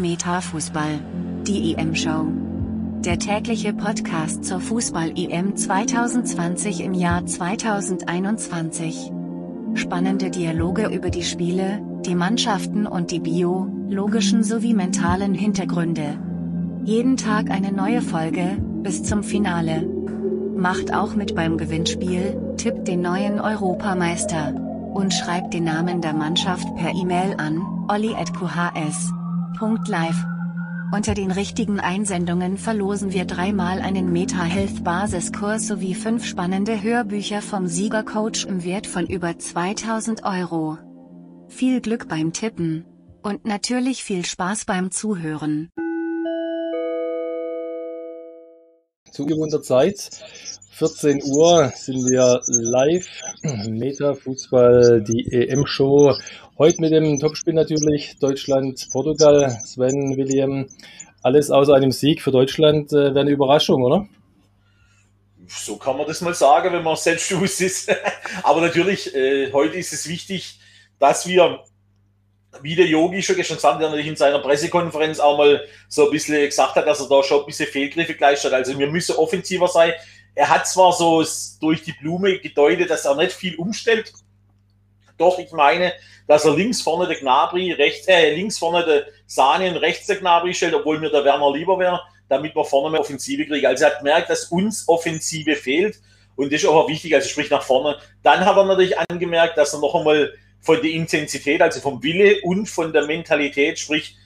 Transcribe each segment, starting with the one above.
Metafußball. Die EM-Show. Der tägliche Podcast zur Fußball-EM 2020 im Jahr 2021. Spannende Dialoge über die Spiele, die Mannschaften und die biologischen sowie mentalen Hintergründe. Jeden Tag eine neue Folge, bis zum Finale. Macht auch mit beim Gewinnspiel, tippt den neuen Europameister. Und schreibt den Namen der Mannschaft per E-Mail an, olli.qhs Live. Unter den richtigen Einsendungen verlosen wir dreimal einen Meta Health Basiskurs sowie fünf spannende Hörbücher vom Siegercoach im Wert von über 2000 Euro. Viel Glück beim Tippen. Und natürlich viel Spaß beim Zuhören. Zu gewohnter Zeit, 14 Uhr, sind wir live. Meta Fußball, die EM-Show Heute mit dem Topspiel natürlich Deutschland, Portugal, Sven, William. Alles außer einem Sieg für Deutschland äh, wäre eine Überraschung, oder? So kann man das mal sagen, wenn man selbstbewusst ist. Aber natürlich, äh, heute ist es wichtig, dass wir, wie der Yogi schon gestern gesagt hat, der natürlich in seiner Pressekonferenz auch mal so ein bisschen gesagt hat, dass er da schon ein bisschen Fehlgriffe geleistet hat. Also wir müssen offensiver sein. Er hat zwar so durch die Blume gedeutet, dass er nicht viel umstellt, doch ich meine, dass er links vorne der Gnabry, rechts, äh, links vorne der Sahne und rechts der Gnabry stellt, obwohl mir der Werner lieber wäre, damit wir vorne mehr Offensive kriegen. Also er hat gemerkt, dass uns Offensive fehlt und das ist auch wichtig, also sprich nach vorne. Dann hat er natürlich angemerkt, dass er noch einmal von der Intensität, also vom Wille und von der Mentalität, sprich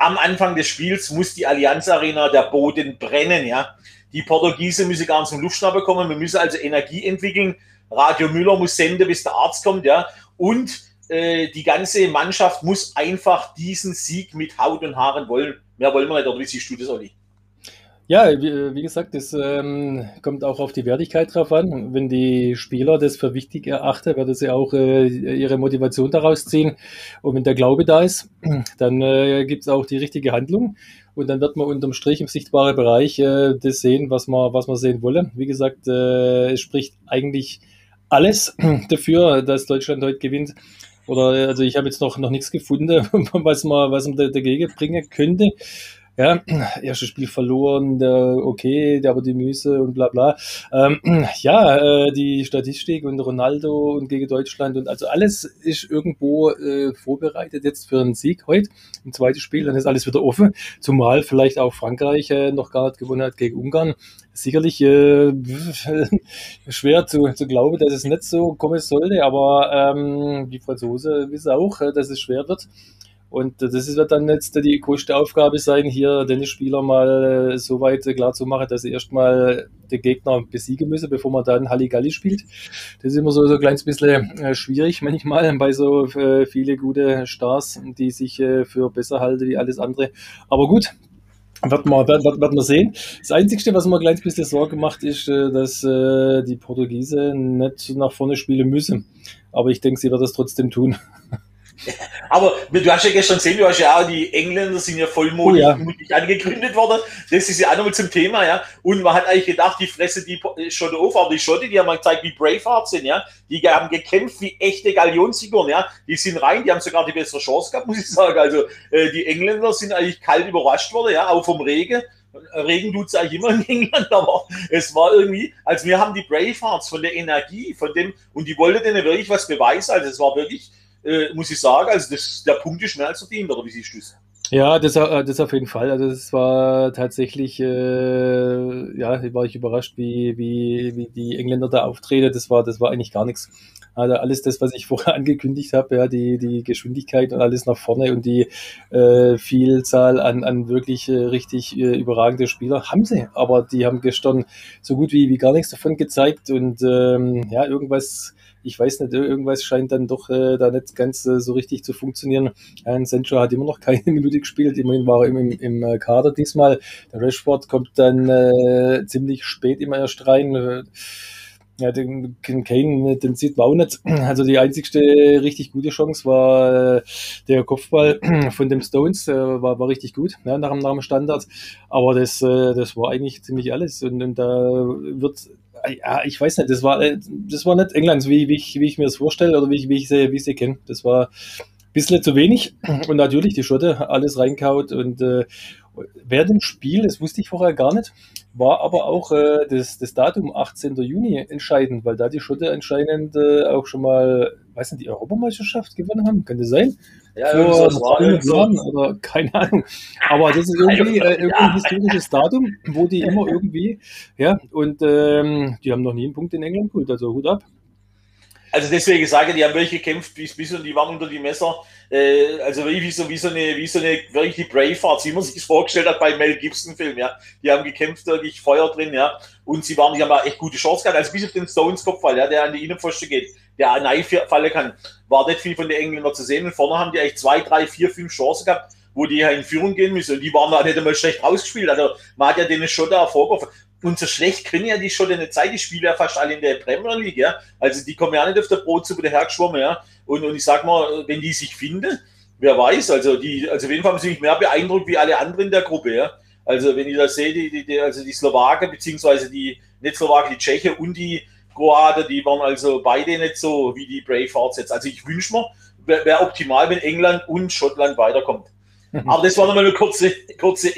am Anfang des Spiels muss die Allianz Arena der Boden brennen, ja. Die Portugiesen müssen gar nicht zum Luftschnappen kommen, wir müssen also Energie entwickeln. Radio Müller muss senden, bis der Arzt kommt, ja. Und äh, die ganze Mannschaft muss einfach diesen Sieg mit Haut und Haaren wollen. Mehr wollen wir nicht, oder wie siehst du das, Olli? Ja, wie, wie gesagt, das ähm, kommt auch auf die Wertigkeit drauf an. Wenn die Spieler das für wichtig erachten, werden sie auch äh, ihre Motivation daraus ziehen. Und wenn der Glaube da ist, dann äh, gibt es auch die richtige Handlung. Und dann wird man unterm Strich im sichtbaren Bereich äh, das sehen, was man, was man sehen wolle. Wie gesagt, äh, es spricht eigentlich alles dafür, dass Deutschland heute gewinnt. Oder also ich habe jetzt noch, noch nichts gefunden, was man, was man dagegen bringen könnte. Ja, erstes Spiel verloren, der, okay, der aber die Müse und bla bla. Ähm, ja, äh, die Statistik und Ronaldo und gegen Deutschland und also alles ist irgendwo äh, vorbereitet jetzt für einen Sieg heute im zweiten Spiel, dann ist alles wieder offen. Zumal vielleicht auch Frankreich äh, noch gar nicht gewonnen hat gegen Ungarn. Sicherlich äh, schwer zu, zu glauben, dass es nicht so kommen sollte, aber ähm, die Franzosen wissen auch, äh, dass es schwer wird. Und das wird dann jetzt die größte Aufgabe sein, hier den Spieler mal so weit klar zu machen, dass sie erstmal den Gegner besiegen müssen, bevor man dann Halligalli spielt. Das ist immer so, so ein kleines bisschen äh, schwierig manchmal bei so äh, viele gute Stars, die sich äh, für besser halten wie alles andere. Aber gut, wird man, wird, wird, wird man sehen. Das Einzige, was mir ein kleines bisschen Sorge macht, ist, dass die Portugiesen nicht nach vorne spielen müssen. Aber ich denke, sie wird das trotzdem tun. Aber du hast ja gestern gesehen, du hast ja auch, die Engländer sind ja vollmutig oh, ja. angegründet worden. Das ist ja auch nochmal zum Thema, ja. Und man hat eigentlich gedacht, die fressen die Schotte auf, aber die Schotte, die haben mal gezeigt, wie Braveheart sind, ja. Die haben gekämpft wie echte Galionsfiguren, ja. Die sind rein, die haben sogar die bessere Chance gehabt, muss ich sagen. Also, äh, die Engländer sind eigentlich kalt überrascht worden, ja, auch vom Regen. Regen tut es eigentlich immer in England, aber es war irgendwie, also wir haben die Bravehearts von der Energie, von dem, und die wollten denen wirklich was beweisen, also es war wirklich, äh, muss ich sagen. Also das, der Punkt ist mehr als verdient, oder wie siehst du es? Ja, das, äh, das auf jeden Fall. Also das war tatsächlich, äh, ja, war ich überrascht, wie, wie, wie die Engländer da auftreten. Das war, das war eigentlich gar nichts. Also alles das, was ich vorher angekündigt habe, ja, die, die Geschwindigkeit und alles nach vorne und die äh, Vielzahl an, an wirklich äh, richtig äh, überragende Spieler haben sie. Aber die haben gestern so gut wie, wie gar nichts davon gezeigt und ähm, ja, irgendwas ich weiß nicht, irgendwas scheint dann doch äh, da nicht ganz äh, so richtig zu funktionieren. Ein Sancho hat immer noch keine Minute gespielt, immerhin war er im, im, im äh, Kader diesmal. Der Rashford kommt dann äh, ziemlich spät immer erst rein. Äh, ja, den Kane, den sieht man auch nicht. Also die einzigste richtig gute Chance war äh, der Kopfball von dem Stones, äh, war, war richtig gut, ja, nach, nach dem Standard. Aber das, äh, das war eigentlich ziemlich alles. Und, und da wird ja, ich weiß nicht, das war, äh, das war nicht England, wie, wie, ich, wie ich mir das vorstelle oder wie ich, wie ich sie, wie sie kenne. Das war bisschen zu wenig und natürlich die Schotte alles reinkaut und äh, während dem Spiel, das wusste ich vorher gar nicht, war aber auch äh, das, das Datum 18. Juni entscheidend, weil da die Schotte anscheinend äh, auch schon mal, weiß nicht, die Europameisterschaft gewonnen haben, könnte sein. Ja, Vor so Jahren oder keine Ahnung. Aber das ist irgendwie, äh, irgendwie ein historisches Datum, wo die immer irgendwie, ja, und ähm, die haben noch nie einen Punkt in England geholt, also Hut ab. Also deswegen sage ich, die haben wirklich gekämpft es bis und die waren unter die Messer. Äh, also wie so, wie so eine, wie so eine wirklich die Bravehearts, wie man sich das vorgestellt hat bei Mel Gibson Film, ja. Die haben gekämpft, wirklich Feuer drin, ja. Und sie waren, die haben echt gute Chance gehabt, also bis auf den Stones Kopfball, ja, der an die Innenpfosten geht, der eine fallen kann, war nicht viel von den Engländern zu sehen. Und vorne haben die echt zwei, drei, vier, fünf Chancen gehabt wo die in Führung gehen müssen. Und die waren da nicht einmal schlecht ausgespielt. Also man hat ja denen schon da vorgeworfen. Und so schlecht können ja die schon eine Zeit, die spielen ja fast alle in der Premier League, ja. Also die kommen ja nicht auf der Brotsuppe dahergeschwommen, ja. Und, und ich sag mal, wenn die sich finden, wer weiß, also die, also auf jeden Fall haben sie mich mehr beeindruckt wie alle anderen der Gruppe, ja. Also wenn ich das sehe, die, die, die, also die Slowaken, beziehungsweise die, nicht Slowaken, die Tschechen und die Kroaten, die waren also beide nicht so wie die Bravehearts jetzt. Also ich wünsche mir, wäre wär optimal, wenn England und Schottland weiterkommt. Aber das war nochmal eine kurze, kurze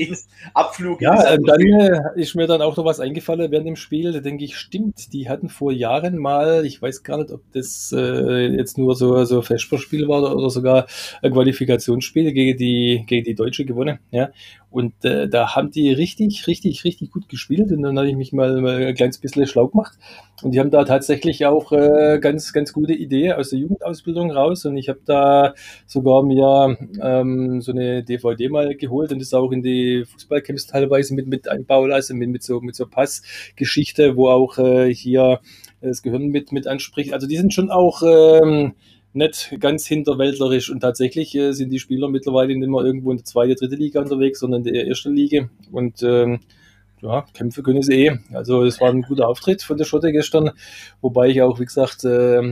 Abflug. Ja, ähm, dann äh, ist mir dann auch noch was eingefallen während dem Spiel. Da denke ich, stimmt, die hatten vor Jahren mal, ich weiß gar nicht, ob das äh, jetzt nur so, so Festspiel war oder, oder sogar ein Qualifikationsspiel gegen die, gegen die Deutsche gewonnen. Ja. Und äh, da haben die richtig, richtig, richtig gut gespielt. Und dann habe ich mich mal, mal ein kleines bisschen schlau gemacht. Und die haben da tatsächlich auch äh, ganz, ganz gute Idee aus der Jugendausbildung raus. Und ich habe da sogar mir ähm, so eine DVD mal geholt und das auch in die Fußballcamps teilweise mit, mit einbauen lassen, mit, mit so, mit so Passgeschichte, wo auch äh, hier das Gehirn mit, mit anspricht. Also die sind schon auch ähm, nicht ganz hinterwäldlerisch. Und tatsächlich äh, sind die Spieler mittlerweile nicht mehr irgendwo in der zweiten, dritte Liga unterwegs, sondern in der ersten Liga. Und ähm, ja, Kämpfe können sie eh. Also es war ein guter Auftritt von der Schotte gestern, wobei ich auch, wie gesagt, äh,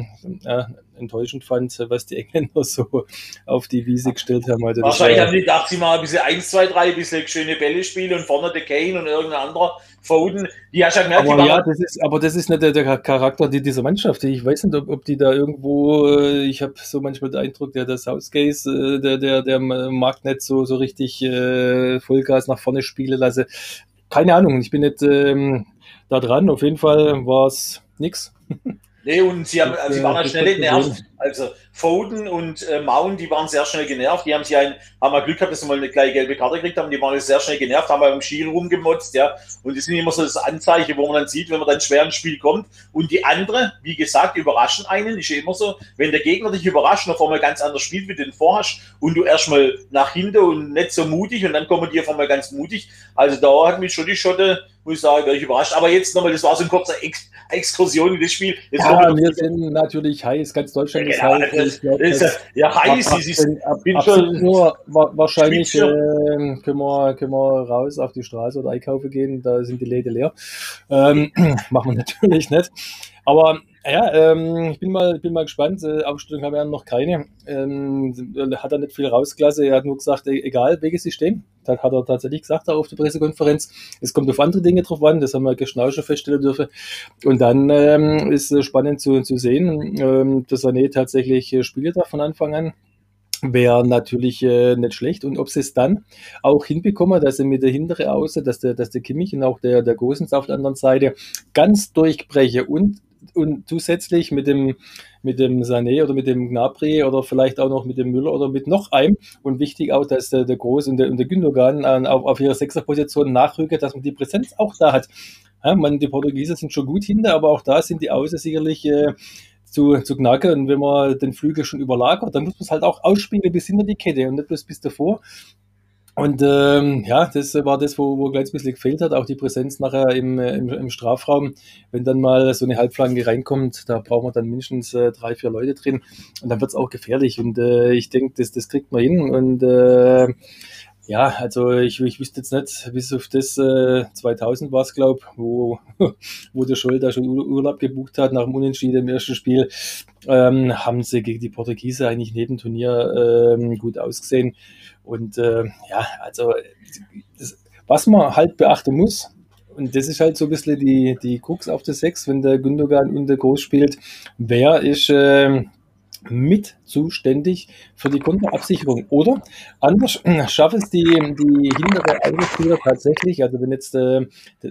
ja, enttäuschend fand, was die Engländer so auf die Wiese gestellt haben. Also Wahrscheinlich haben die gedacht, sie mal ein bisschen 1, 2, 3, ein bisschen schöne Bälle spielen und vorne der Kane und irgendein anderer Foden. Die hast du gemerkt, aber, ja, das ist, aber das ist nicht der, der Charakter dieser Mannschaft. Ich weiß nicht, ob, ob die da irgendwo, äh, ich habe so manchmal den Eindruck, der, der Southgate, äh, der, der, der mag nicht so, so richtig äh, Vollgas nach vorne spielen lassen. Keine Ahnung, ich bin nicht ähm, da dran. Auf jeden Fall war es nix. Nee, und sie, haben, also sie waren ja schnell genervt. Also Foden und äh, Mount, die waren sehr schnell genervt. Die haben sich ein, haben mal Glück gehabt, dass sie mal eine gleich gelbe Karte gekriegt haben. Die waren sehr schnell genervt, haben beim Schiel rumgemotzt, ja. Und das sind immer so das Anzeichen, wo man dann sieht, wenn man dann schwer ins Spiel kommt. Und die andere, wie gesagt, überraschen einen. Ist ja immer so, wenn der Gegner dich überrascht und auf einmal ganz anders spielt, wie du den vorhast, und du erstmal nach hinten und nicht so mutig und dann kommen die auf einmal ganz mutig. Also da hat mich schon die Schotte, muss ich sagen, ich überrascht. Aber jetzt nochmal, das war so ein kurzer Ex Exkursion in das Spiel. Jetzt ja, wir sind natürlich heiß, ganz Deutschland ist ja, heiß. Glaub, ist, ja, heiß, ist, ab, bin ab schon nur wahrscheinlich äh, können, wir, können wir raus auf die Straße oder einkaufen gehen, da sind die Läden leer. Ähm, machen wir natürlich nicht. Aber ja, ähm, ich bin mal, bin mal gespannt. Äh, Aufstellung haben wir noch keine. Ähm, hat er nicht viel rausgelassen. Er hat nur gesagt, e-, egal, welche sie stehen. Das hat er tatsächlich gesagt auch auf der Pressekonferenz. Es kommt auf andere Dinge drauf an. Das haben wir auch schon feststellen dürfen. Und dann ähm, ist es spannend zu, zu sehen, ähm, dass Sané tatsächlich äh, spielt da von Anfang an wäre natürlich äh, nicht schlecht. Und ob sie es dann auch hinbekommen, dass sie mit der hintere Außer, dass der, dass der Kimmich und auch der, der Gosens auf der anderen Seite ganz durchbreche und und zusätzlich mit dem, mit dem Sané oder mit dem Gnabry oder vielleicht auch noch mit dem Müller oder mit noch einem. Und wichtig auch, dass der, der Groß und der, und der Gündogan auf, auf ihrer Sechserposition nachrücken, dass man die Präsenz auch da hat. Ja, man, die Portugiesen sind schon gut hinter, aber auch da sind die Außen sicherlich äh, zu, zu knacken. Und wenn man den Flügel schon überlagert, dann muss man es halt auch ausspielen bis hinter die Kette und nicht bloß bis davor. Und ähm, ja, das war das, wo, wo gleich ein bisschen gefehlt hat, auch die Präsenz nachher im, im, im Strafraum. Wenn dann mal so eine Halbflanke reinkommt, da braucht man dann mindestens äh, drei, vier Leute drin und dann wird es auch gefährlich. Und äh, ich denke, das, das kriegt man hin. Und äh, ja, also ich, ich wüsste jetzt nicht, bis auf das äh, 2000 war es, glaube wo, wo der Scholl da schon Urlaub gebucht hat nach dem Unentschieden im ersten Spiel, ähm, haben sie gegen die Portugiese eigentlich neben Turnier ähm, gut ausgesehen. Und äh, ja, also das, was man halt beachten muss, und das ist halt so ein bisschen die, die Krux auf der Sechs, wenn der Gündogan und der Groß spielt, wer ist... Äh, mit zuständig für die Konterabsicherung. Oder anders schafft es die, die hintere Angriffsspieler tatsächlich, also wenn jetzt, äh,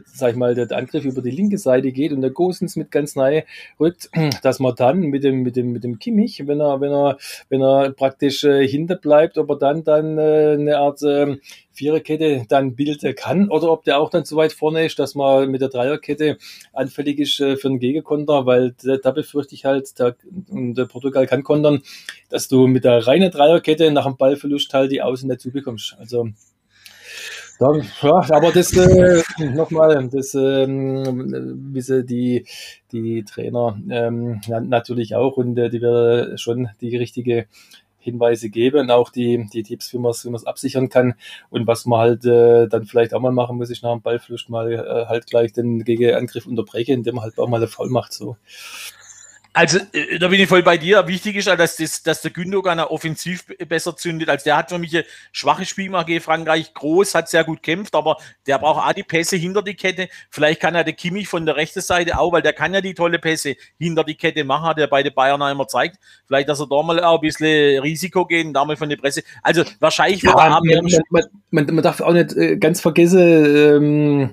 sag ich mal, der Angriff über die linke Seite geht und der Gosens mit ganz nahe rückt, dass man dann mit dem, mit dem, mit dem Kimmich, wenn er, wenn er, wenn er praktisch äh, hinter bleibt, ob er dann, dann äh, eine Art äh, Viererkette dann bilden kann? Oder ob der auch dann so weit vorne ist, dass man mit der Dreierkette anfällig ist äh, für einen Gegenkonter, weil da, befürchte ich halt, und der Portugal kann kontern, dass du mit der reinen Dreierkette nach dem Ballverlust halt die Außen nicht zubekommst. Also ja, aber das äh, nochmal, das ähm, wissen die, die Trainer ähm, natürlich auch. Und äh, die werden schon die richtige Hinweise gebe und auch die, die Tipps, wie man es wie man's absichern kann. Und was man halt äh, dann vielleicht auch mal machen muss, ich nach dem Ballflucht mal äh, halt gleich den Gegenangriff unterbrechen, indem man halt auch mal eine Foul macht. So. Also, äh, da bin ich voll bei dir. Wichtig ist ja, dass, das, dass der Gündogan offensiv besser zündet. Als der hat für mich ein schwaches Spiel gemacht gegen Frankreich. Groß, hat sehr gut kämpft, aber der braucht auch die Pässe hinter die Kette. Vielleicht kann er der Kimmich von der rechten Seite auch, weil der kann ja die tolle Pässe hinter die Kette machen, hat er bei den Bayern einmal zeigt. Vielleicht, dass er da mal auch ein bisschen Risiko gehen, da mal von der Presse. Also, wahrscheinlich ja, man, man, man, man, darf auch nicht äh, ganz vergessen, ähm,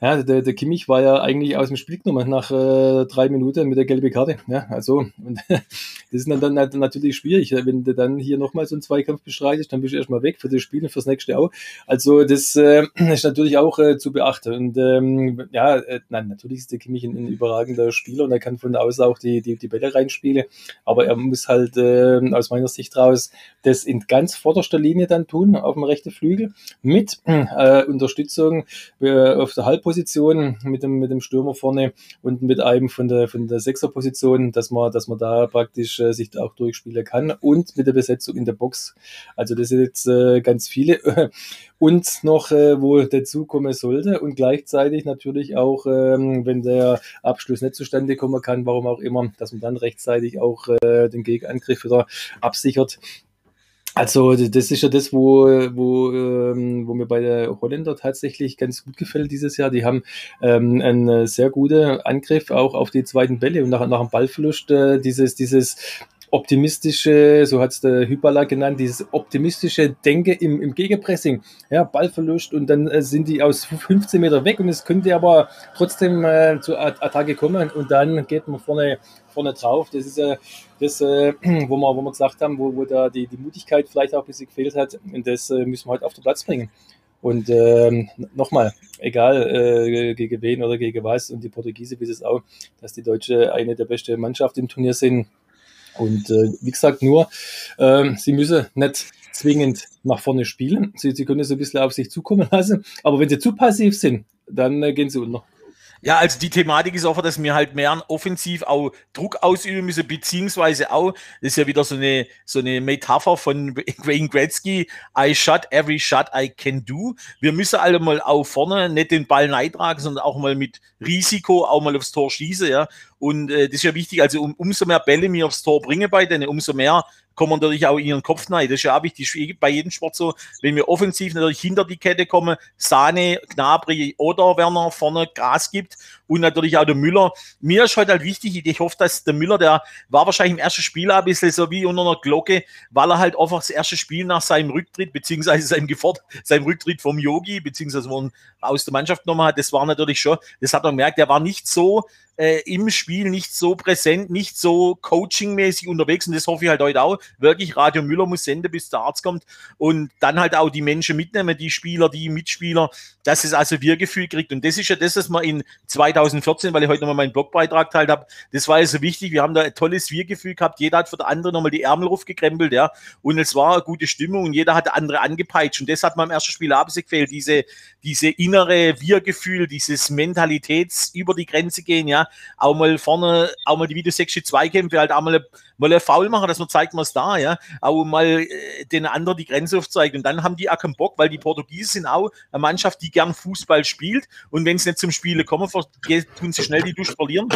ja, der, der Kimmich war ja eigentlich aus dem Spiel genommen nach äh, drei Minuten mit der gelben Karte. Ja, also, und das ist dann, dann natürlich schwierig. Wenn du dann hier nochmal so einen Zweikampf bestreitest, dann bist du erstmal weg für das Spiel und fürs nächste auch. Also, das äh, ist natürlich auch äh, zu beachten. Und ähm, ja, äh, nein, natürlich ist der Kimmich ein, ein, überragender Spieler und er kann von außen auch die, die, die Bälle reinspielen. Aber er muss halt äh, aus meiner Sicht raus das in ganz vorderster Linie dann tun, auf dem rechten Flügel, mit äh, Unterstützung äh, auf der Halbposition Position mit dem, mit dem Stürmer vorne und mit einem von der, von der Sechserposition, dass man, dass man da praktisch äh, sich auch durchspielen kann und mit der Besetzung in der Box. Also das sind jetzt äh, ganz viele. und noch, äh, wo dazu kommen sollte und gleichzeitig natürlich auch, ähm, wenn der Abschluss nicht zustande kommen kann, warum auch immer, dass man dann rechtzeitig auch äh, den Gegenangriff wieder absichert. Also das ist ja das, wo, wo, ähm, wo mir bei der Holländer tatsächlich ganz gut gefällt dieses Jahr. Die haben ähm, einen sehr guten Angriff auch auf die zweiten Bälle und nach, nach dem Ballverlust äh, dieses, dieses optimistische, so hat es der Hyperla genannt, dieses optimistische Denken im, im Gegenpressing. Ja, Ballverlust und dann äh, sind die aus 15 Meter weg und es könnte aber trotzdem äh, zur Attacke kommen und dann geht man vorne, vorne drauf. Das ist ja das, äh, wo, wir, wo wir gesagt haben, wo, wo da die, die Mutigkeit vielleicht auch ein bisschen gefehlt hat und das äh, müssen wir heute auf den Platz bringen. Und ähm, nochmal, egal äh, gegen wen oder gegen was, und die Portugiese wissen es auch, dass die Deutsche eine der besten Mannschaften im Turnier sind. Und äh, wie gesagt, nur, äh, sie müssen nicht zwingend nach vorne spielen. Sie, sie können es ein bisschen auf sich zukommen lassen. Aber wenn sie zu passiv sind, dann äh, gehen sie unter. Ja, also die Thematik ist einfach, dass wir halt mehr offensiv auch Druck ausüben müssen, beziehungsweise auch, das ist ja wieder so eine, so eine Metapher von Wayne Gretzky, I shot every shot I can do. Wir müssen alle mal auch vorne nicht den Ball neitragen, sondern auch mal mit Risiko auch mal aufs Tor schießen, ja. Und äh, das ist ja wichtig, also um, umso mehr Bälle mir aufs Tor bringen bei denen, umso mehr kommen natürlich auch in ihren Kopf rein. Das ist ja auch wichtig, bei jedem Sport so, wenn wir offensiv natürlich hinter die Kette kommen, Sahne, Gnabry oder Werner vorne Gras gibt und natürlich auch der Müller. Mir ist heute halt wichtig, ich hoffe, dass der Müller, der war wahrscheinlich im ersten Spiel ein bisschen so wie unter einer Glocke, weil er halt einfach das erste Spiel nach seinem Rücktritt, beziehungsweise seinem, Gefort seinem Rücktritt vom Yogi, beziehungsweise er aus der Mannschaft genommen hat, das war natürlich schon, das hat man gemerkt, der war nicht so äh, im Spiel nicht so präsent, nicht so coachingmäßig unterwegs. Und das hoffe ich halt heute auch. Wirklich, Radio Müller muss senden, bis der Arzt kommt. Und dann halt auch die Menschen mitnehmen, die Spieler, die Mitspieler, dass es also Wir-Gefühl kriegt. Und das ist ja das, was man in 2014, weil ich heute nochmal meinen Blogbeitrag teilt habe, das war ja so wichtig, wir haben da ein tolles Wir-Gefühl gehabt, jeder hat für den anderen nochmal die Ärmel aufgekrempelt, ja, und es war eine gute Stimmung und jeder hat andere angepeitscht. Und das hat man im ersten Spiel abends gefehlt, diese, diese innere Wir-Gefühl, dieses Mentalitäts über die Grenze gehen, ja, auch mal vorne, auch mal die Video 6 Zweikämpfe halt auch mal, mal ein Foul machen, dass man zeigt, man es da, ja, auch mal äh, den anderen die Grenze aufzeigt und dann haben die auch keinen Bock, weil die Portugiesen sind auch eine Mannschaft, die gern Fußball spielt. Und wenn es nicht zum Spielen kommen, tun sie schnell die Dusch verlieren.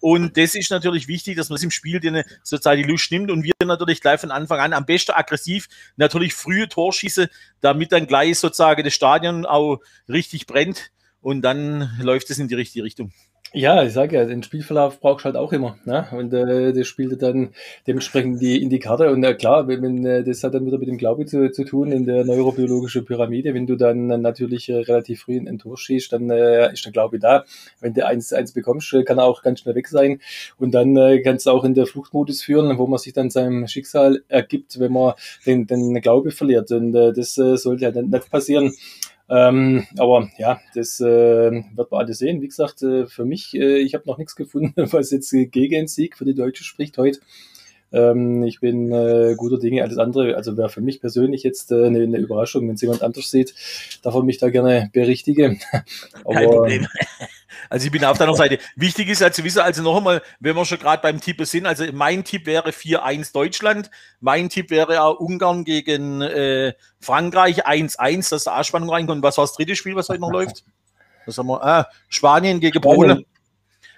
Und das ist natürlich wichtig, dass man es im Spiel sozusagen die Lust nimmt. Und wir natürlich gleich von Anfang an am besten aggressiv natürlich frühe Torschieße, damit dann gleich sozusagen das Stadion auch richtig brennt. Und dann läuft es in die richtige Richtung. Ja, ich sage ja, den Spielverlauf brauchst du halt auch immer. Ne? Und äh, das spielte dann dementsprechend die, in die Karte. Und äh, klar, wenn, wenn, äh, das hat dann wieder mit dem Glaube zu, zu tun in der neurobiologischen Pyramide. Wenn du dann natürlich äh, relativ früh ein Tor schießt, dann äh, ist der Glaube da. Wenn du eins, eins bekommst, äh, kann er auch ganz schnell weg sein. Und dann äh, kannst du auch in der Fluchtmodus führen, wo man sich dann seinem Schicksal ergibt, wenn man den, den Glaube verliert. Und äh, das äh, sollte ja dann nicht passieren. Ähm, aber ja, das äh, wird man alles sehen. Wie gesagt, äh, für mich, äh, ich habe noch nichts gefunden, was jetzt gegen den Sieg für die Deutsche spricht heute. Ähm, ich bin äh, guter Dinge. Alles andere, also wäre für mich persönlich jetzt äh, eine, eine Überraschung, wenn es jemand anders sieht, darf er mich da gerne berichtigen. aber, Kein Problem. Also ich bin auf deiner Seite. Wichtig ist also wissen, also noch einmal, wenn wir schon gerade beim Tippen sind, also mein Tipp wäre 4-1 Deutschland, mein Tipp wäre auch Ungarn gegen äh, Frankreich 1-1, dass da Anspannung reinkommt. Was war das dritte Spiel, was heute noch läuft? Was haben wir? Ah, Spanien gegen Polen.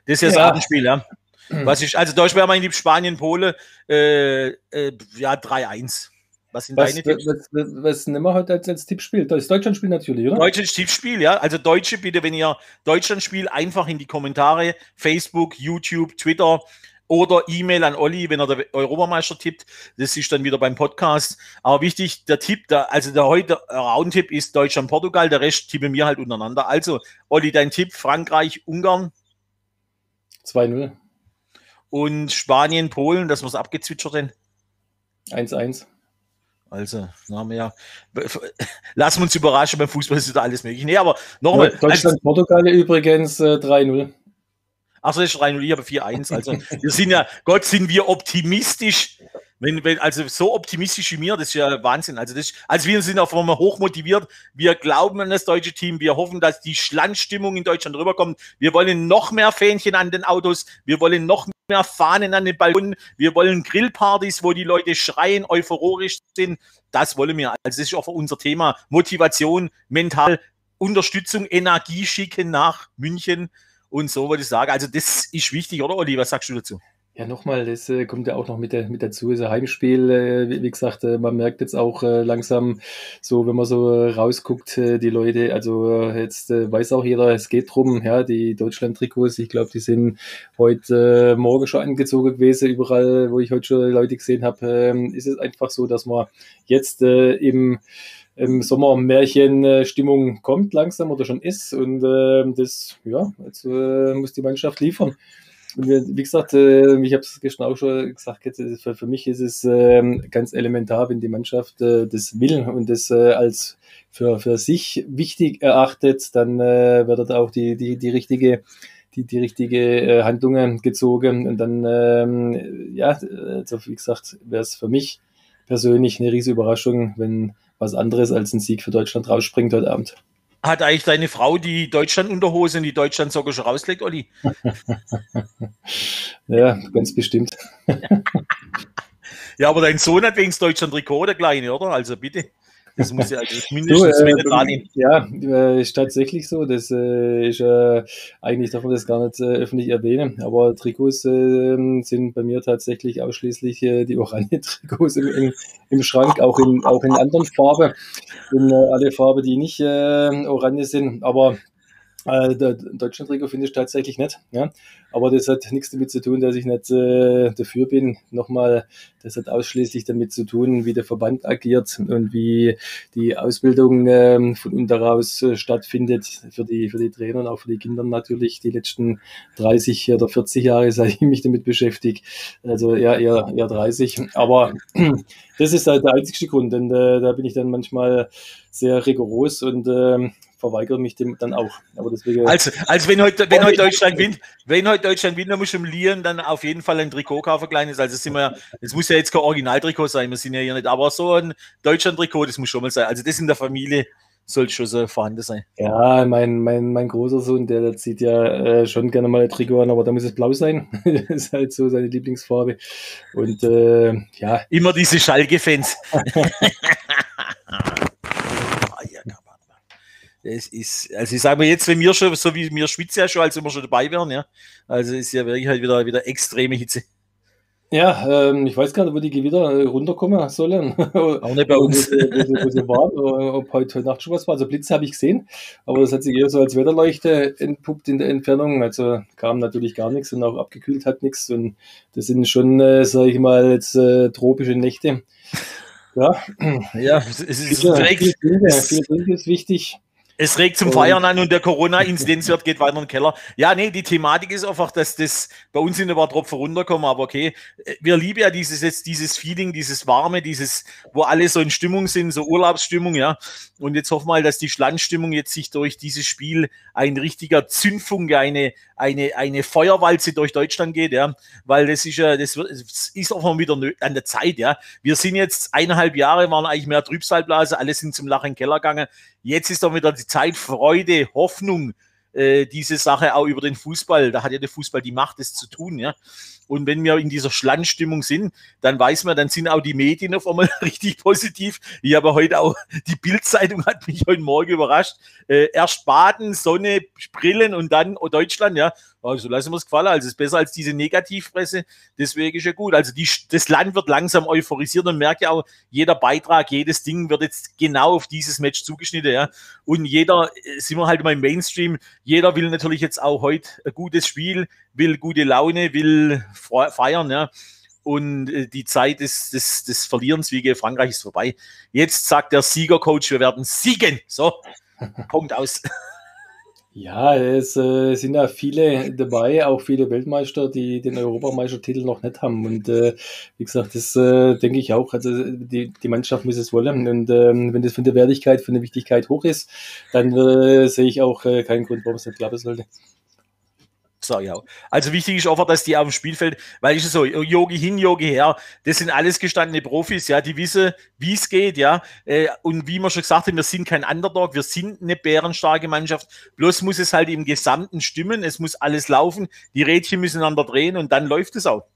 Das ist ja das ja. Abendspiel, ja. Was ich, also Deutsch wäre mein Tipp Spanien, Pole, äh, äh, ja, 3-1. Was sind was, deine Tipps? Was, was, was nehmen wir heute als, als Tippspiel? Das Deutschlandspiel natürlich, oder? Deutsches Tippspiel, ja. Also Deutsche, bitte, wenn ihr Deutschlandspiel einfach in die Kommentare, Facebook, YouTube, Twitter oder E-Mail an Olli, wenn er der Europameister tippt. Das ist dann wieder beim Podcast. Aber wichtig, der Tipp, der, also der heute Roundtipp ist Deutschland-Portugal, der Rest tippen wir halt untereinander. Also, Olli, dein Tipp, Frankreich, Ungarn. 2-0. Und Spanien, Polen, das muss abgezwitschert denn. 1-1. Also, na ja, lassen wir uns überraschen, beim Fußball ist da alles möglich. Nee, aber nochmal. Deutschland, also, Portugal übrigens äh, 3-0. Achso, das ist 3-0, ich habe 4-1. Also, wir sind ja, Gott, sind wir optimistisch. Wenn, wenn, also so optimistisch wie mir, das ist ja Wahnsinn. Also, das, also wir sind auch hoch motiviert. Wir glauben an das deutsche Team. Wir hoffen, dass die Schlandstimmung in Deutschland rüberkommt. Wir wollen noch mehr Fähnchen an den Autos. Wir wollen noch mehr Fahnen an den Balkonen. Wir wollen Grillpartys, wo die Leute schreien, euphorisch sind. Das wollen wir. Also das ist auch unser Thema. Motivation, mental, Unterstützung, Energie schicken nach München. Und so würde ich sagen. Also das ist wichtig, oder Olli? Was sagst du dazu? Ja, nochmal, das äh, kommt ja auch noch mit, der, mit dazu. Das Heimspiel, äh, wie, wie, gesagt, äh, man merkt jetzt auch äh, langsam so, wenn man so rausguckt, äh, die Leute, also äh, jetzt weiß auch jeder, es geht drum, ja, die Deutschland-Trikots, ich glaube, die sind heute Morgen schon angezogen gewesen, überall, wo ich heute schon Leute gesehen habe, ähm, ist es einfach so, dass man jetzt im im Sommer Märchenstimmung kommt langsam oder schon ist und äh, das, ja, jetzt äh, muss die Mannschaft liefern. Wie gesagt, äh, ich habe es gestern auch schon gesagt, für, für mich ist es ähm, ganz elementar, wenn die Mannschaft äh, das will und das äh, als für, für sich wichtig erachtet, dann wird auch die, die, die richtige die, die richtige Handlungen gezogen und dann, ähm, ja, also wie gesagt, wäre es für mich persönlich eine riesige Überraschung, wenn was anderes als ein Sieg für Deutschland rausspringt heute Abend. Hat eigentlich deine Frau die Deutschland-Unterhose und die Deutschland-Socke schon rauslegt, Olli? ja, ganz bestimmt. ja, aber dein Sohn hat wegen Deutschland-Trikot, der Kleine, oder? Also bitte. Das muss ja also mindestens so, äh, Ja, äh, ist tatsächlich so. Das äh, ist äh, eigentlich darf man das gar nicht äh, öffentlich erwähnen. Aber Trikots äh, sind bei mir tatsächlich ausschließlich äh, die orange Trikots im, im, im, Schrank, auch in, auch in anderen Farben. In alle Farben, die nicht orange sind. Aber äh, der Deutschland-Trikot finde ich tatsächlich nicht. Ja? Aber das hat nichts damit zu tun, dass ich nicht äh, dafür bin. Nochmal, das hat ausschließlich damit zu tun, wie der Verband agiert und wie die Ausbildung äh, von unten heraus äh, stattfindet für die, für die Trainer und auch für die Kinder natürlich die letzten 30 oder 40 Jahre, seit ich mich damit beschäftige. Also eher, eher, eher 30. Aber das ist halt der einzige Grund, denn äh, da bin ich dann manchmal sehr rigoros und äh, verweigere mich dem dann auch. Aber deswegen, also, also wenn heute, wenn heute Deutschland gewinnt, wenn heute Deutschland gewinnt, dann muss ich Lieren dann auf jeden Fall ein Trikot kaufen, kleines. Also sind wir, es muss ja jetzt kein Originaltrikot sein, wir sind ja hier nicht, aber so ein Deutschland-Trikot, das muss schon mal sein. Also das in der Familie soll schon so vorhanden sein. Ja, mein, mein, mein großer Sohn, der, der zieht ja äh, schon gerne mal ein Trikot an, aber da muss es blau sein. das ist halt so seine Lieblingsfarbe. Und äh, ja. Immer diese Schalke-Fans. es ist, also ich sage mal jetzt, wenn wir schon, so wie wir schwitzen ja schon, als wenn wir schon dabei wären, ja. Also ist ja wirklich halt wieder, wieder extreme Hitze. Ja, ähm, ich weiß gar nicht, wo die Gewitter äh, runterkommen sollen. Auch nicht bei uns. wo, wo, wo sie waren, ob heute, heute Nacht schon was war. Also Blitze habe ich gesehen, aber das hat sich eher so als Wetterleuchte entpuppt in der Entfernung. Also kam natürlich gar nichts und auch abgekühlt hat nichts. Und das sind schon, äh, sage ich mal, jetzt äh, tropische Nächte. Ja, ja es ist, viel, viel, viel ist wichtig. Es regt zum Feiern an und der Corona-Inzidenzwert geht weiter in den Keller. Ja, nee, die Thematik ist einfach, dass das bei uns in ein paar Tropfen runterkommen, aber okay. Wir lieben ja dieses, jetzt dieses Feeling, dieses Warme, dieses, wo alle so in Stimmung sind, so Urlaubsstimmung, ja. Und jetzt hoffen wir mal, dass die Schlandstimmung jetzt sich durch dieses Spiel ein richtiger Zündfunke, eine, eine, eine Feuerwalze durch Deutschland geht, ja. Weil das ist ja, das, ist auch mal wieder an der Zeit, ja. Wir sind jetzt eineinhalb Jahre, waren eigentlich mehr Trübsalblase, alle sind zum Lachen in den Keller gegangen. Jetzt ist doch wieder die Zeit, Freude, Hoffnung, äh, diese Sache auch über den Fußball. Da hat ja der Fußball die Macht, das zu tun, ja. Und wenn wir in dieser Schlandstimmung sind, dann weiß man, dann sind auch die Medien auf einmal richtig positiv. Ich habe heute auch, die Bildzeitung hat mich heute Morgen überrascht. Äh, erst Baden, Sonne, Brillen und dann Deutschland, ja. Also lassen wir es gefallen. Also es ist besser als diese Negativpresse. Deswegen ist ja gut. Also die, das Land wird langsam euphorisiert und merkt ja auch, jeder Beitrag, jedes Ding wird jetzt genau auf dieses Match zugeschnitten. Ja. Und jeder, äh, sind wir halt mal im Mainstream, jeder will natürlich jetzt auch heute ein gutes Spiel, will gute Laune, will feiern. Ja. Und äh, die Zeit des, des, des Verlierens wie Frankreich ist vorbei. Jetzt sagt der Siegercoach, wir werden siegen. So, Punkt aus. Ja, es äh, sind ja viele dabei, auch viele Weltmeister, die den Europameistertitel noch nicht haben. Und äh, wie gesagt, das äh, denke ich auch. Also die, die Mannschaft muss es wollen. Und ähm, wenn das von der Wertigkeit, von der Wichtigkeit hoch ist, dann äh, sehe ich auch äh, keinen Grund, warum es nicht klappen sollte sage ich auch. Also wichtig ist einfach, dass die auf dem Spielfeld, weil ich so, Yogi hin, Yogi her, das sind alles gestandene Profis, ja, die wissen, wie es geht, ja. Äh, und wie wir schon gesagt haben, wir sind kein Underdog, wir sind eine bärenstarke Mannschaft. Bloß muss es halt im Gesamten stimmen, es muss alles laufen, die Rädchen müssen einander drehen und dann läuft es auch.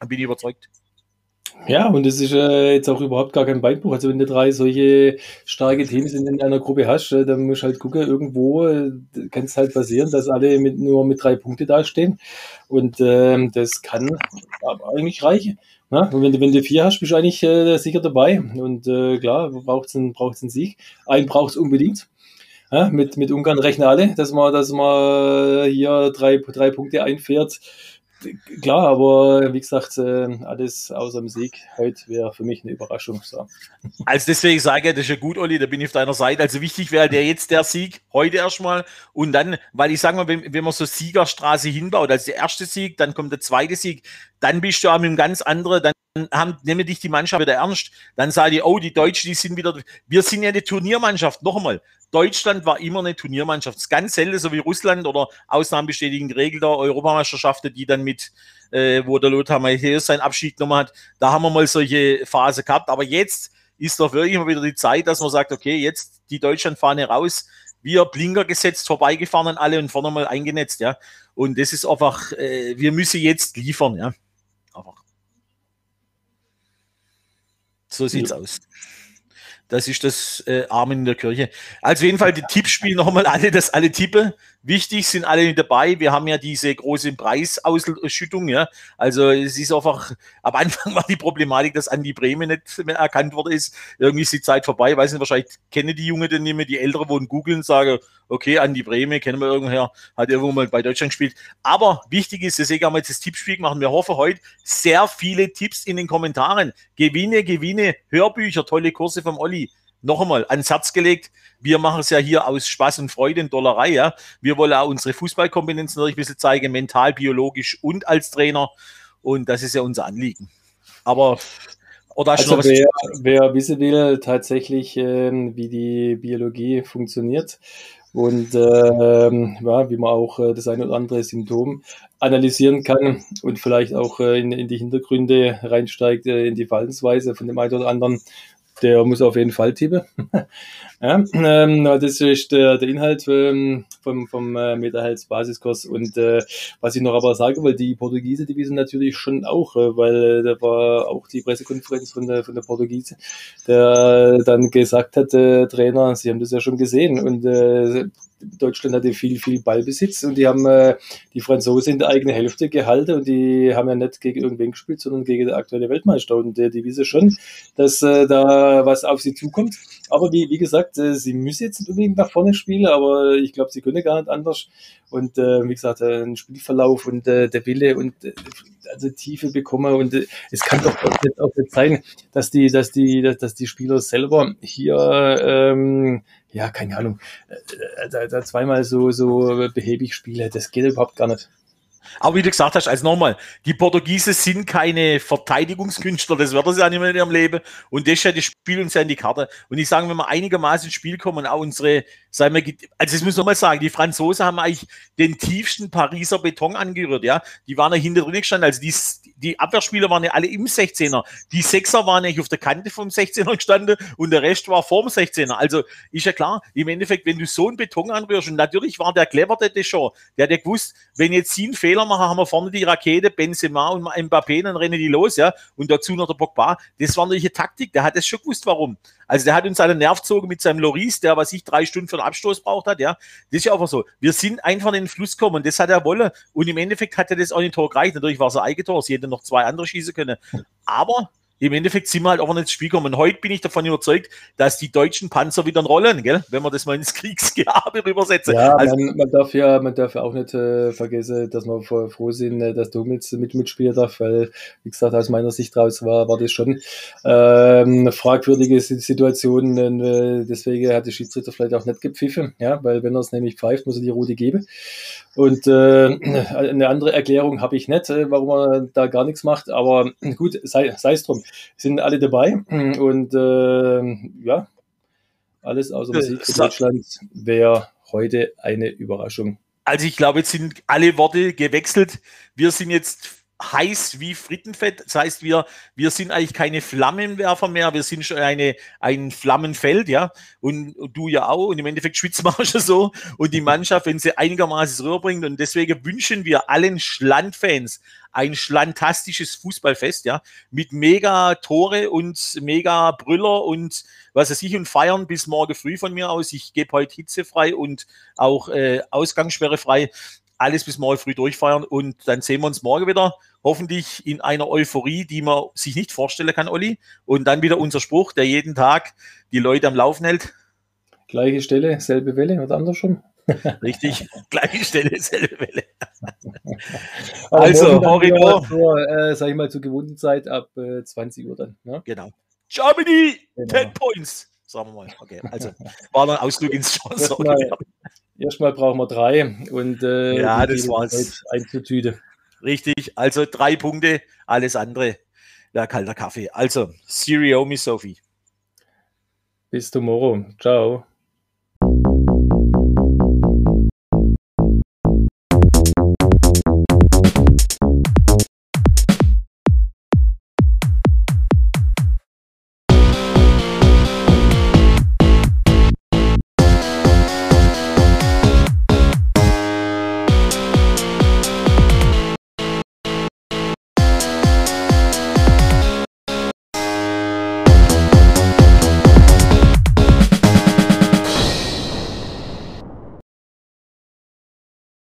Da bin ich überzeugt. Ja, und das ist äh, jetzt auch überhaupt gar kein Beinbruch. Also wenn du drei solche starke Teams in einer Gruppe hast, äh, dann musst du halt gucken, irgendwo äh, kann es halt passieren, dass alle mit, nur mit drei Punkte dastehen. Und ähm, das kann eigentlich reichen. Ja, und wenn du, wenn du vier hast, bist du eigentlich äh, sicher dabei. Und äh, klar, braucht es einen, braucht's einen Sieg. Einen braucht es unbedingt. Ja, mit, mit Ungarn rechnen alle, dass man, dass man hier drei, drei Punkte einfährt. Klar, aber wie gesagt, äh, alles außer dem Sieg heute wäre für mich eine Überraschung. So. Also deswegen sage ich, das ist ja gut, Olli, da bin ich auf deiner Seite. Also wichtig wäre der jetzt der Sieg, heute erstmal. Und dann, weil ich sage mal, wenn, wenn man so Siegerstraße hinbaut, also der erste Sieg, dann kommt der zweite Sieg, dann bist du auch mit einem ganz anderen, dann haben, nehme dich die Mannschaft wieder ernst. Dann sage ich, oh, die Deutschen, die sind wieder, wir sind ja eine Turniermannschaft. Noch einmal, Deutschland war immer eine Turniermannschaft. Das ist ganz selten, so wie Russland oder Ausnahmen bestätigen Regel der Europameisterschaften, die dann mit, äh, wo der Lothar Matthäus seinen Abschied genommen hat. Da haben wir mal solche Phase gehabt. Aber jetzt ist doch wirklich mal wieder die Zeit, dass man sagt, okay, jetzt die Deutschlandfahne raus. Wir Blinker gesetzt, vorbeigefahren an alle und vorne mal eingenetzt, ja. Und das ist einfach, äh, wir müssen jetzt liefern, ja. Einfach. So sieht's ja. aus. Das ist das äh, Armen in der Kirche. Also auf jeden Fall die Tippspiel nochmal alle, dass alle tippe. Wichtig sind alle dabei. Wir haben ja diese große Preisausschüttung, ja. Also es ist einfach, am Anfang war die Problematik, dass Andi Bremen nicht mehr erkannt worden ist. Irgendwie ist die Zeit vorbei. Weiß nicht, wahrscheinlich kennen die Jungen denn nicht mehr, die Ältere wohnen googeln, sagen, okay, Andi Bremen, kennen wir irgendwoher, hat irgendwo mal bei Deutschland gespielt. Aber wichtig ist, deswegen haben wir jetzt das Tippspiel gemacht. Wir hoffen heute sehr viele Tipps in den Kommentaren. Gewinne, Gewinne, Hörbücher, tolle Kurse vom Olli noch einmal ans Herz gelegt. Wir machen es ja hier aus Spaß und Freude und Dollerei. Ja. Wir wollen auch unsere Fußballkompetenzen natürlich ein bisschen zeigen, mental, biologisch und als Trainer. Und das ist ja unser Anliegen. Aber oder also wer, wer wissen will tatsächlich, ähm, wie die Biologie funktioniert und ähm, ja, wie man auch äh, das eine oder andere Symptom analysieren kann und vielleicht auch äh, in, in, die Hintergründe reinsteigt, äh, in die Verhaltensweise von dem einen oder anderen, der muss auf jeden Fall tippen. ja, ähm, das ist der, der Inhalt ähm, vom, vom äh, Meterhals Basiskurs. Und äh, was ich noch aber sagen wollte, die Portugiese, die wissen natürlich schon auch, äh, weil äh, da war auch die Pressekonferenz von der, von der Portugiese, der dann gesagt hat, äh, Trainer, sie haben das ja schon gesehen und äh, Deutschland hatte viel, viel Ballbesitz und die haben äh, die Franzosen in der eigenen Hälfte gehalten und die haben ja nicht gegen irgendwen gespielt, sondern gegen den aktuellen Weltmeister und äh, die wissen schon, dass äh, da was auf sie zukommt. Aber wie, wie gesagt, äh, sie müssen jetzt nicht unbedingt nach vorne spielen, aber ich glaube, sie können gar nicht anders. Und äh, wie gesagt, äh, ein Spielverlauf und äh, der Wille und äh, also Tiefe bekommen und äh, es kann doch auch nicht sein, dass die, dass die, dass die Spieler selber hier ähm, ja, keine Ahnung, äh, da, da zweimal so, so behäbig spiele, das geht überhaupt gar nicht. Aber wie du gesagt hast, also nochmal, die Portugiesen sind keine Verteidigungskünstler, das wird sie ja nicht mehr in ihrem Leben. Und das, das spielt uns ja in die Karte. Und ich sage, wenn wir einigermaßen ins Spiel kommen, auch unsere, sagen wir, also ich muss nochmal sagen, die Franzosen haben eigentlich den tiefsten Pariser Beton angerührt, ja. Die waren ja hinter drin gestanden, also die, die Abwehrspieler waren ja alle im 16er. Die Sechser waren ja auf der Kante vom 16er gestanden und der Rest war vorm 16er. Also ist ja klar, im Endeffekt, wenn du so einen Beton anrührst, und natürlich war der clever, der schon, der hat ja gewusst, wenn jetzt sie einen Fehler machen, haben wir vorne die Rakete, Benzema und Mbappé, dann rennen die los, ja, und dazu noch der Pogba. Das war natürlich eine Taktik, der hat das schon gewusst, warum. Also der hat uns einen Nerv gezogen mit seinem Loris, der, was ich drei Stunden für den Abstoß braucht hat, ja. Das ist ja einfach so. Wir sind einfach in den Fluss gekommen und das hat er wollen. Und im Endeffekt hat er das auch in den Tor gereicht. Natürlich war es ein Eigentor, sie hätte noch zwei andere schießen können. Aber im Endeffekt sind wir halt auch nicht ins Spiel gekommen. Und heute bin ich davon überzeugt, dass die deutschen Panzer wieder rollen, gell? wenn wir das mal ins Kriegsgehabe übersetzen. Ja, also, man, man, darf ja, man darf ja auch nicht äh, vergessen, dass wir froh sind, äh, dass Hummels mit mitspielen darf, weil, wie gesagt, aus meiner Sicht raus war, war das schon ähm, eine fragwürdige Situation. Und, äh, deswegen hat der Schiedsrichter vielleicht auch nicht gepfiffen, ja, weil wenn er es nämlich pfeift, muss er die Rote geben. Und äh, eine andere Erklärung habe ich nicht, äh, warum er da gar nichts macht. Aber gut, sei, sei es drum. Sind alle dabei. Und äh, ja, alles außer Musik für Deutschland wäre heute eine Überraschung. Also ich glaube, jetzt sind alle Worte gewechselt. Wir sind jetzt heiß wie Frittenfett. Das heißt, wir, wir sind eigentlich keine Flammenwerfer mehr, wir sind schon eine, ein Flammenfeld, ja. Und, und du ja auch. Und im Endeffekt schwitzt man schon so. Und die Mannschaft, wenn sie einigermaßen rüberbringt. Und deswegen wünschen wir allen Schlandfans ein schlantastisches Fußballfest, ja. Mit mega Tore und mega Brüller und was weiß ich und feiern bis morgen früh von mir aus. Ich gebe heute hitzefrei und auch äh, Ausgangssperre frei alles bis morgen früh durchfeiern und dann sehen wir uns morgen wieder. Hoffentlich in einer Euphorie, die man sich nicht vorstellen kann, Olli. Und dann wieder unser Spruch, der jeden Tag die Leute am Laufen hält. Gleiche Stelle, selbe Welle oder andersrum. Richtig, gleiche Stelle, selbe Welle. also, Horridor. Äh, sag ich mal, zur gewohnten Zeit ab äh, 20 Uhr dann. Ne? Genau. Germany, genau. 10 Points. Sagen wir mal. Okay, also war dann Ausflug ins Chance. Erstmal brauchen wir drei und äh, ja, das war's. Einzutüte. Richtig, also drei Punkte, alles andere wäre kalter Kaffee. Also, Sirio, Miss Sophie. Bis tomorrow. Ciao.